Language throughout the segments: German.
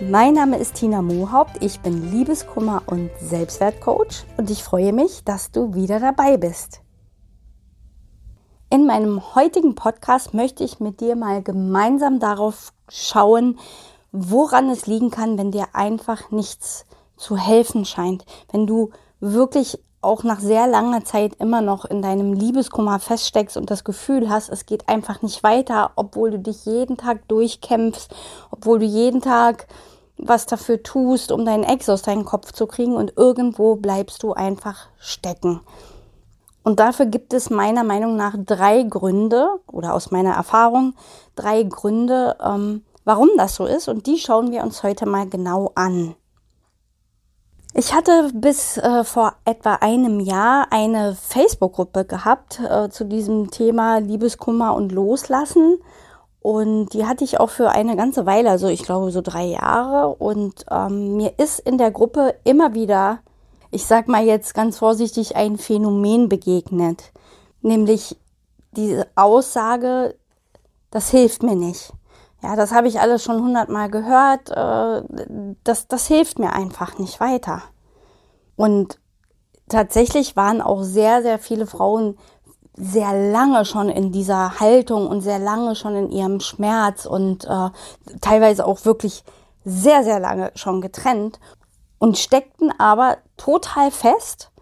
Mein Name ist Tina Mohaupt, ich bin Liebeskummer und Selbstwertcoach und ich freue mich, dass du wieder dabei bist. In meinem heutigen Podcast möchte ich mit dir mal gemeinsam darauf schauen, woran es liegen kann, wenn dir einfach nichts zu helfen scheint, wenn du wirklich auch nach sehr langer Zeit immer noch in deinem Liebeskummer feststeckst und das Gefühl hast, es geht einfach nicht weiter, obwohl du dich jeden Tag durchkämpfst, obwohl du jeden Tag was dafür tust, um deinen Ex aus deinem Kopf zu kriegen und irgendwo bleibst du einfach stecken. Und dafür gibt es meiner Meinung nach drei Gründe oder aus meiner Erfahrung drei Gründe, ähm, warum das so ist und die schauen wir uns heute mal genau an. Ich hatte bis äh, vor etwa einem Jahr eine Facebook-Gruppe gehabt äh, zu diesem Thema Liebeskummer und Loslassen. Und die hatte ich auch für eine ganze Weile, also ich glaube so drei Jahre. Und ähm, mir ist in der Gruppe immer wieder, ich sag mal jetzt ganz vorsichtig, ein Phänomen begegnet. Nämlich diese Aussage, das hilft mir nicht. Ja, das habe ich alles schon hundertmal gehört. Äh, das, das hilft mir einfach nicht weiter. Und tatsächlich waren auch sehr, sehr viele Frauen sehr lange schon in dieser Haltung und sehr lange schon in ihrem Schmerz und äh, teilweise auch wirklich sehr, sehr lange schon getrennt und steckten aber total fest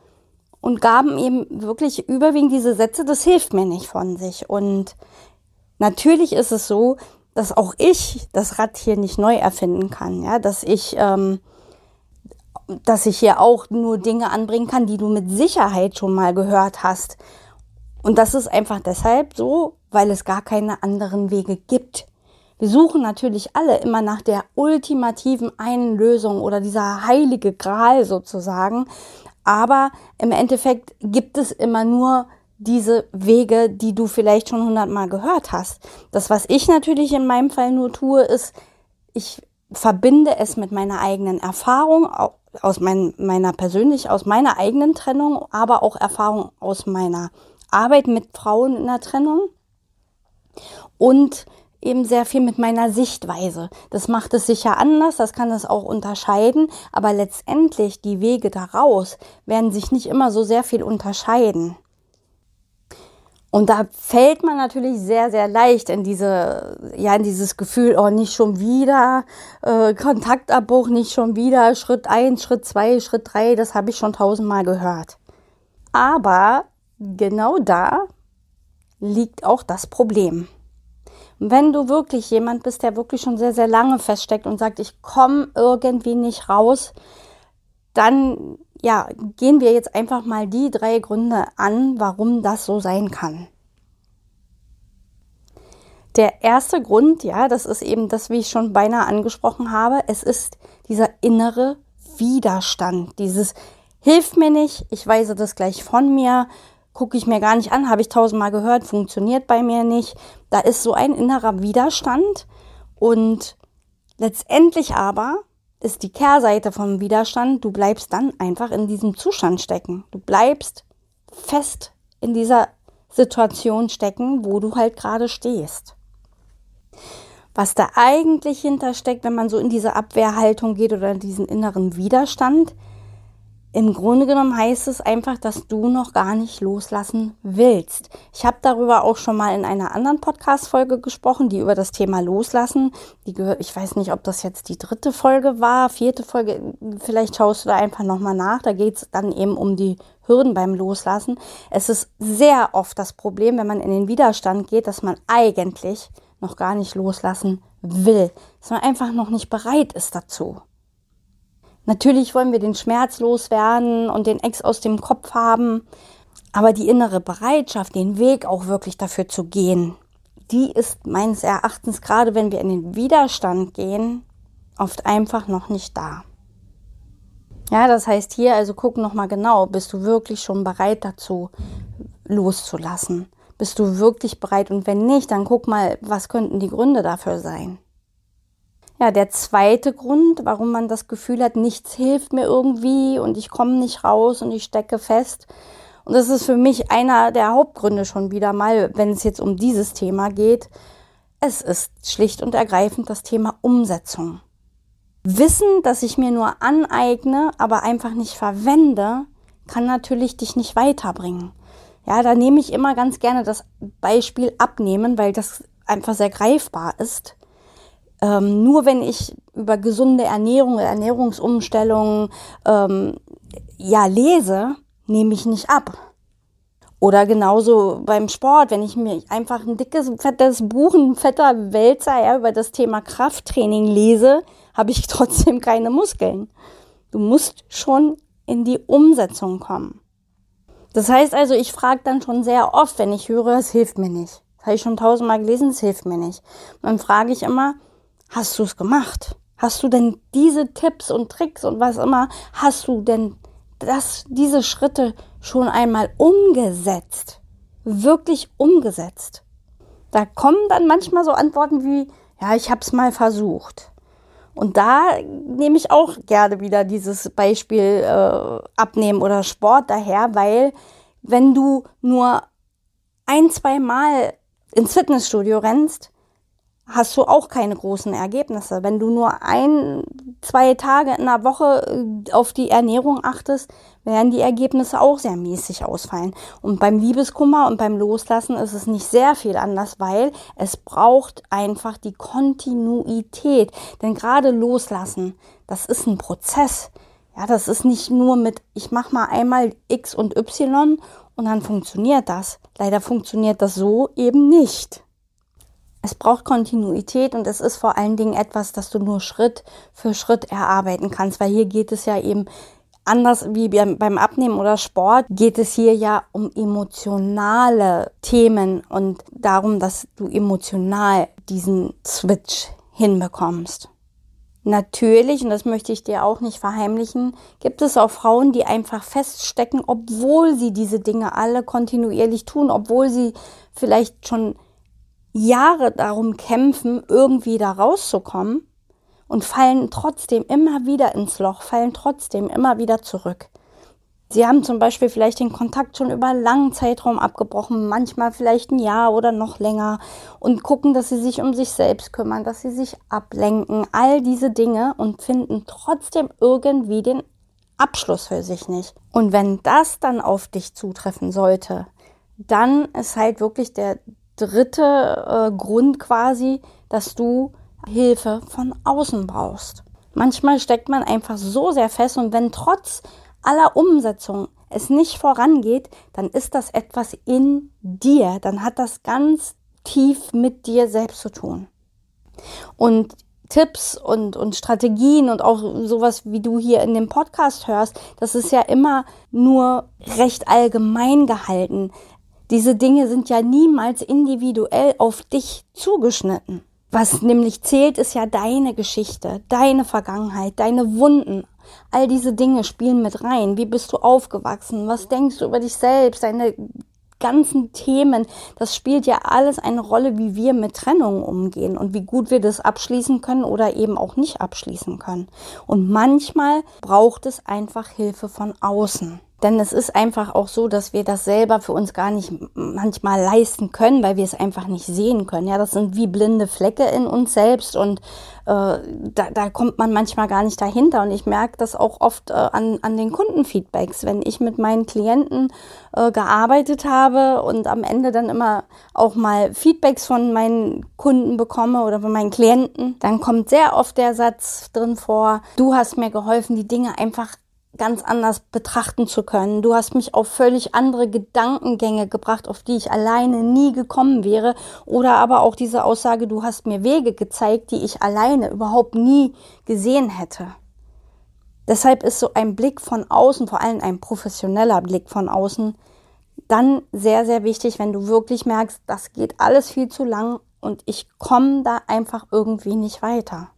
und gaben eben wirklich überwiegend diese Sätze, das hilft mir nicht von sich. Und natürlich ist es so, dass auch ich das Rad hier nicht neu erfinden kann, ja, dass ich, ähm, dass ich hier auch nur Dinge anbringen kann, die du mit Sicherheit schon mal gehört hast. Und das ist einfach deshalb so, weil es gar keine anderen Wege gibt. Wir suchen natürlich alle immer nach der ultimativen einen Lösung oder dieser heilige Gral sozusagen. Aber im Endeffekt gibt es immer nur diese Wege, die du vielleicht schon hundertmal gehört hast. Das, was ich natürlich in meinem Fall nur tue, ist, ich verbinde es mit meiner eigenen Erfahrung, aus mein, meiner persönlich, aus meiner eigenen Trennung, aber auch Erfahrung aus meiner Arbeit mit Frauen in der Trennung und eben sehr viel mit meiner Sichtweise. Das macht es sicher anders, das kann es auch unterscheiden, aber letztendlich die Wege daraus werden sich nicht immer so sehr viel unterscheiden. Und da fällt man natürlich sehr, sehr leicht in diese, ja, in dieses Gefühl, oh, nicht schon wieder, äh, Kontaktabbruch, nicht schon wieder, Schritt eins, Schritt zwei, Schritt drei, das habe ich schon tausendmal gehört. Aber genau da liegt auch das Problem. Wenn du wirklich jemand bist, der wirklich schon sehr, sehr lange feststeckt und sagt, ich komme irgendwie nicht raus, dann ja, gehen wir jetzt einfach mal die drei Gründe an, warum das so sein kann. Der erste Grund, ja, das ist eben das, wie ich schon beinahe angesprochen habe, es ist dieser innere Widerstand, dieses hilft mir nicht, ich weise das gleich von mir, gucke ich mir gar nicht an, habe ich tausendmal gehört, funktioniert bei mir nicht. Da ist so ein innerer Widerstand und letztendlich aber ist die Kehrseite vom Widerstand, du bleibst dann einfach in diesem Zustand stecken. Du bleibst fest in dieser Situation stecken, wo du halt gerade stehst. Was da eigentlich hintersteckt, wenn man so in diese Abwehrhaltung geht oder in diesen inneren Widerstand, im Grunde genommen heißt es einfach, dass du noch gar nicht loslassen willst. Ich habe darüber auch schon mal in einer anderen Podcast-Folge gesprochen, die über das Thema Loslassen. Die gehört, ich weiß nicht, ob das jetzt die dritte Folge war, vierte Folge. Vielleicht schaust du da einfach nochmal nach. Da geht es dann eben um die Hürden beim Loslassen. Es ist sehr oft das Problem, wenn man in den Widerstand geht, dass man eigentlich noch gar nicht loslassen will, dass man einfach noch nicht bereit ist dazu. Natürlich wollen wir den Schmerz loswerden und den Ex aus dem Kopf haben, aber die innere Bereitschaft, den Weg auch wirklich dafür zu gehen, die ist meines Erachtens gerade, wenn wir in den Widerstand gehen, oft einfach noch nicht da. Ja, das heißt hier, also guck nochmal genau, bist du wirklich schon bereit dazu loszulassen? Bist du wirklich bereit? Und wenn nicht, dann guck mal, was könnten die Gründe dafür sein? Ja, der zweite Grund, warum man das Gefühl hat, nichts hilft mir irgendwie und ich komme nicht raus und ich stecke fest. Und das ist für mich einer der Hauptgründe schon wieder mal, wenn es jetzt um dieses Thema geht. Es ist schlicht und ergreifend das Thema Umsetzung. Wissen, dass ich mir nur aneigne, aber einfach nicht verwende, kann natürlich dich nicht weiterbringen. Ja, da nehme ich immer ganz gerne das Beispiel abnehmen, weil das einfach sehr greifbar ist. Ähm, nur wenn ich über gesunde Ernährung, Ernährungsumstellungen ähm, ja lese, nehme ich nicht ab. Oder genauso beim Sport, wenn ich mir einfach ein dickes, fettes Buch, ein fetter Wälzer ja, über das Thema Krafttraining lese, habe ich trotzdem keine Muskeln. Du musst schon in die Umsetzung kommen. Das heißt also, ich frage dann schon sehr oft, wenn ich höre, es hilft mir nicht. Das habe ich schon tausendmal gelesen, es hilft mir nicht. Dann frage ich immer, hast du es gemacht? Hast du denn diese Tipps und Tricks und was immer, hast du denn das, diese Schritte schon einmal umgesetzt? Wirklich umgesetzt? Da kommen dann manchmal so Antworten wie, ja, ich habe es mal versucht. Und da nehme ich auch gerne wieder dieses Beispiel äh, Abnehmen oder Sport daher, weil wenn du nur ein, zwei Mal ins Fitnessstudio rennst, hast du auch keine großen Ergebnisse. Wenn du nur ein, zwei Tage in der Woche äh, auf die Ernährung achtest, werden die Ergebnisse auch sehr mäßig ausfallen. Und beim Liebeskummer und beim Loslassen ist es nicht sehr viel anders, weil es braucht einfach die Kontinuität. Denn gerade Loslassen, das ist ein Prozess. Ja, das ist nicht nur mit, ich mache mal einmal X und Y und dann funktioniert das. Leider funktioniert das so eben nicht. Es braucht Kontinuität und es ist vor allen Dingen etwas, das du nur Schritt für Schritt erarbeiten kannst, weil hier geht es ja eben anders wie beim Abnehmen oder Sport, geht es hier ja um emotionale Themen und darum, dass du emotional diesen Switch hinbekommst. Natürlich, und das möchte ich dir auch nicht verheimlichen, gibt es auch Frauen, die einfach feststecken, obwohl sie diese Dinge alle kontinuierlich tun, obwohl sie vielleicht schon Jahre darum kämpfen, irgendwie da rauszukommen und fallen trotzdem immer wieder ins Loch, fallen trotzdem immer wieder zurück. Sie haben zum Beispiel vielleicht den Kontakt schon über einen langen Zeitraum abgebrochen, manchmal vielleicht ein Jahr oder noch länger und gucken, dass sie sich um sich selbst kümmern, dass sie sich ablenken, all diese Dinge und finden trotzdem irgendwie den Abschluss für sich nicht. Und wenn das dann auf dich zutreffen sollte, dann ist halt wirklich der dritte äh, Grund quasi, dass du Hilfe von außen brauchst. Manchmal steckt man einfach so sehr fest und wenn trotz aller Umsetzung es nicht vorangeht, dann ist das etwas in dir, dann hat das ganz tief mit dir selbst zu tun. Und Tipps und, und Strategien und auch sowas, wie du hier in dem Podcast hörst, das ist ja immer nur recht allgemein gehalten. Diese Dinge sind ja niemals individuell auf dich zugeschnitten. Was nämlich zählt, ist ja deine Geschichte, deine Vergangenheit, deine Wunden. All diese Dinge spielen mit rein. Wie bist du aufgewachsen? Was denkst du über dich selbst? Deine ganzen Themen, das spielt ja alles eine Rolle, wie wir mit Trennungen umgehen und wie gut wir das abschließen können oder eben auch nicht abschließen können. Und manchmal braucht es einfach Hilfe von außen. Denn es ist einfach auch so, dass wir das selber für uns gar nicht manchmal leisten können, weil wir es einfach nicht sehen können. Ja, das sind wie blinde Flecke in uns selbst und äh, da, da kommt man manchmal gar nicht dahinter. Und ich merke das auch oft äh, an, an den Kundenfeedbacks, wenn ich mit meinen Klienten äh, gearbeitet habe und am Ende dann immer auch mal Feedbacks von meinen Kunden bekomme oder von meinen Klienten, dann kommt sehr oft der Satz drin vor, du hast mir geholfen, die Dinge einfach ganz anders betrachten zu können. Du hast mich auf völlig andere Gedankengänge gebracht, auf die ich alleine nie gekommen wäre. Oder aber auch diese Aussage, du hast mir Wege gezeigt, die ich alleine überhaupt nie gesehen hätte. Deshalb ist so ein Blick von außen, vor allem ein professioneller Blick von außen, dann sehr, sehr wichtig, wenn du wirklich merkst, das geht alles viel zu lang und ich komme da einfach irgendwie nicht weiter.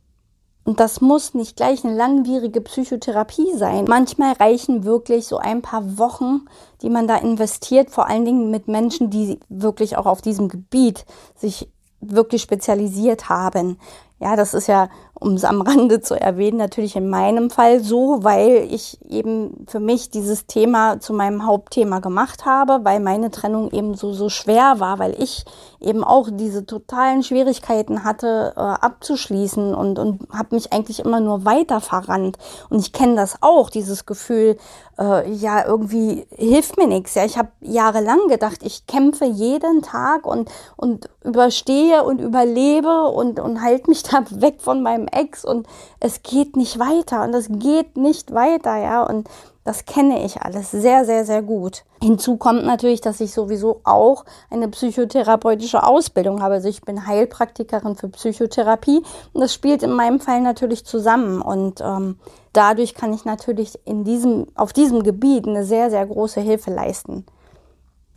Und das muss nicht gleich eine langwierige Psychotherapie sein. Manchmal reichen wirklich so ein paar Wochen, die man da investiert, vor allen Dingen mit Menschen, die wirklich auch auf diesem Gebiet sich wirklich spezialisiert haben. Ja, das ist ja, um es am Rande zu erwähnen, natürlich in meinem Fall so, weil ich eben für mich dieses Thema zu meinem Hauptthema gemacht habe, weil meine Trennung eben so, so schwer war, weil ich eben auch diese totalen Schwierigkeiten hatte, äh, abzuschließen und, und habe mich eigentlich immer nur weiter verrannt. Und ich kenne das auch, dieses Gefühl, äh, ja, irgendwie hilft mir nichts. Ja, ich habe jahrelang gedacht, ich kämpfe jeden Tag und, und überstehe und überlebe und, und halte mich da weg von meinem Ex und es geht nicht weiter und es geht nicht weiter, ja, und das kenne ich alles sehr, sehr, sehr gut. Hinzu kommt natürlich, dass ich sowieso auch eine psychotherapeutische Ausbildung habe. Also ich bin Heilpraktikerin für Psychotherapie und das spielt in meinem Fall natürlich zusammen. Und ähm, dadurch kann ich natürlich in diesem, auf diesem Gebiet eine sehr, sehr große Hilfe leisten.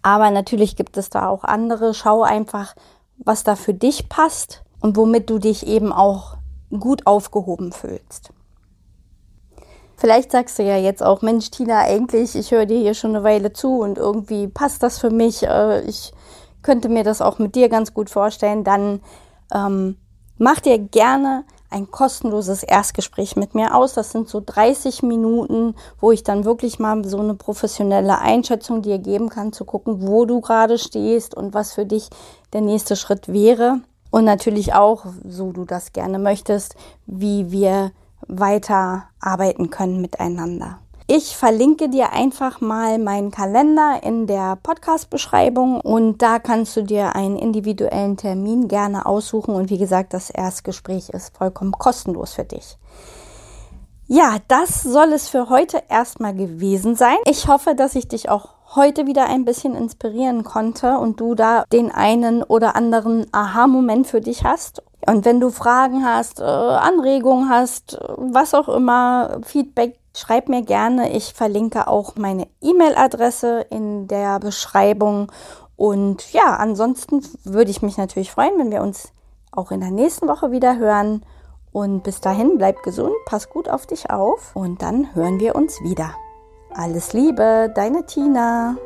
Aber natürlich gibt es da auch andere. Schau einfach, was da für dich passt und womit du dich eben auch gut aufgehoben fühlst. Vielleicht sagst du ja jetzt auch, Mensch, Tina, eigentlich, ich höre dir hier schon eine Weile zu und irgendwie passt das für mich. Äh, ich könnte mir das auch mit dir ganz gut vorstellen. Dann ähm, mach dir gerne ein kostenloses Erstgespräch mit mir aus. Das sind so 30 Minuten, wo ich dann wirklich mal so eine professionelle Einschätzung dir geben kann, zu gucken, wo du gerade stehst und was für dich der nächste Schritt wäre. Und natürlich auch, so du das gerne möchtest, wie wir weiter arbeiten können miteinander. Ich verlinke dir einfach mal meinen Kalender in der Podcast-Beschreibung und da kannst du dir einen individuellen Termin gerne aussuchen. Und wie gesagt, das Erstgespräch ist vollkommen kostenlos für dich. Ja, das soll es für heute erstmal gewesen sein. Ich hoffe, dass ich dich auch heute wieder ein bisschen inspirieren konnte und du da den einen oder anderen Aha-Moment für dich hast. Und wenn du Fragen hast, äh, Anregungen hast, was auch immer, Feedback, schreib mir gerne. Ich verlinke auch meine E-Mail-Adresse in der Beschreibung. Und ja, ansonsten würde ich mich natürlich freuen, wenn wir uns auch in der nächsten Woche wieder hören. Und bis dahin, bleib gesund, pass gut auf dich auf und dann hören wir uns wieder. Alles Liebe, deine Tina.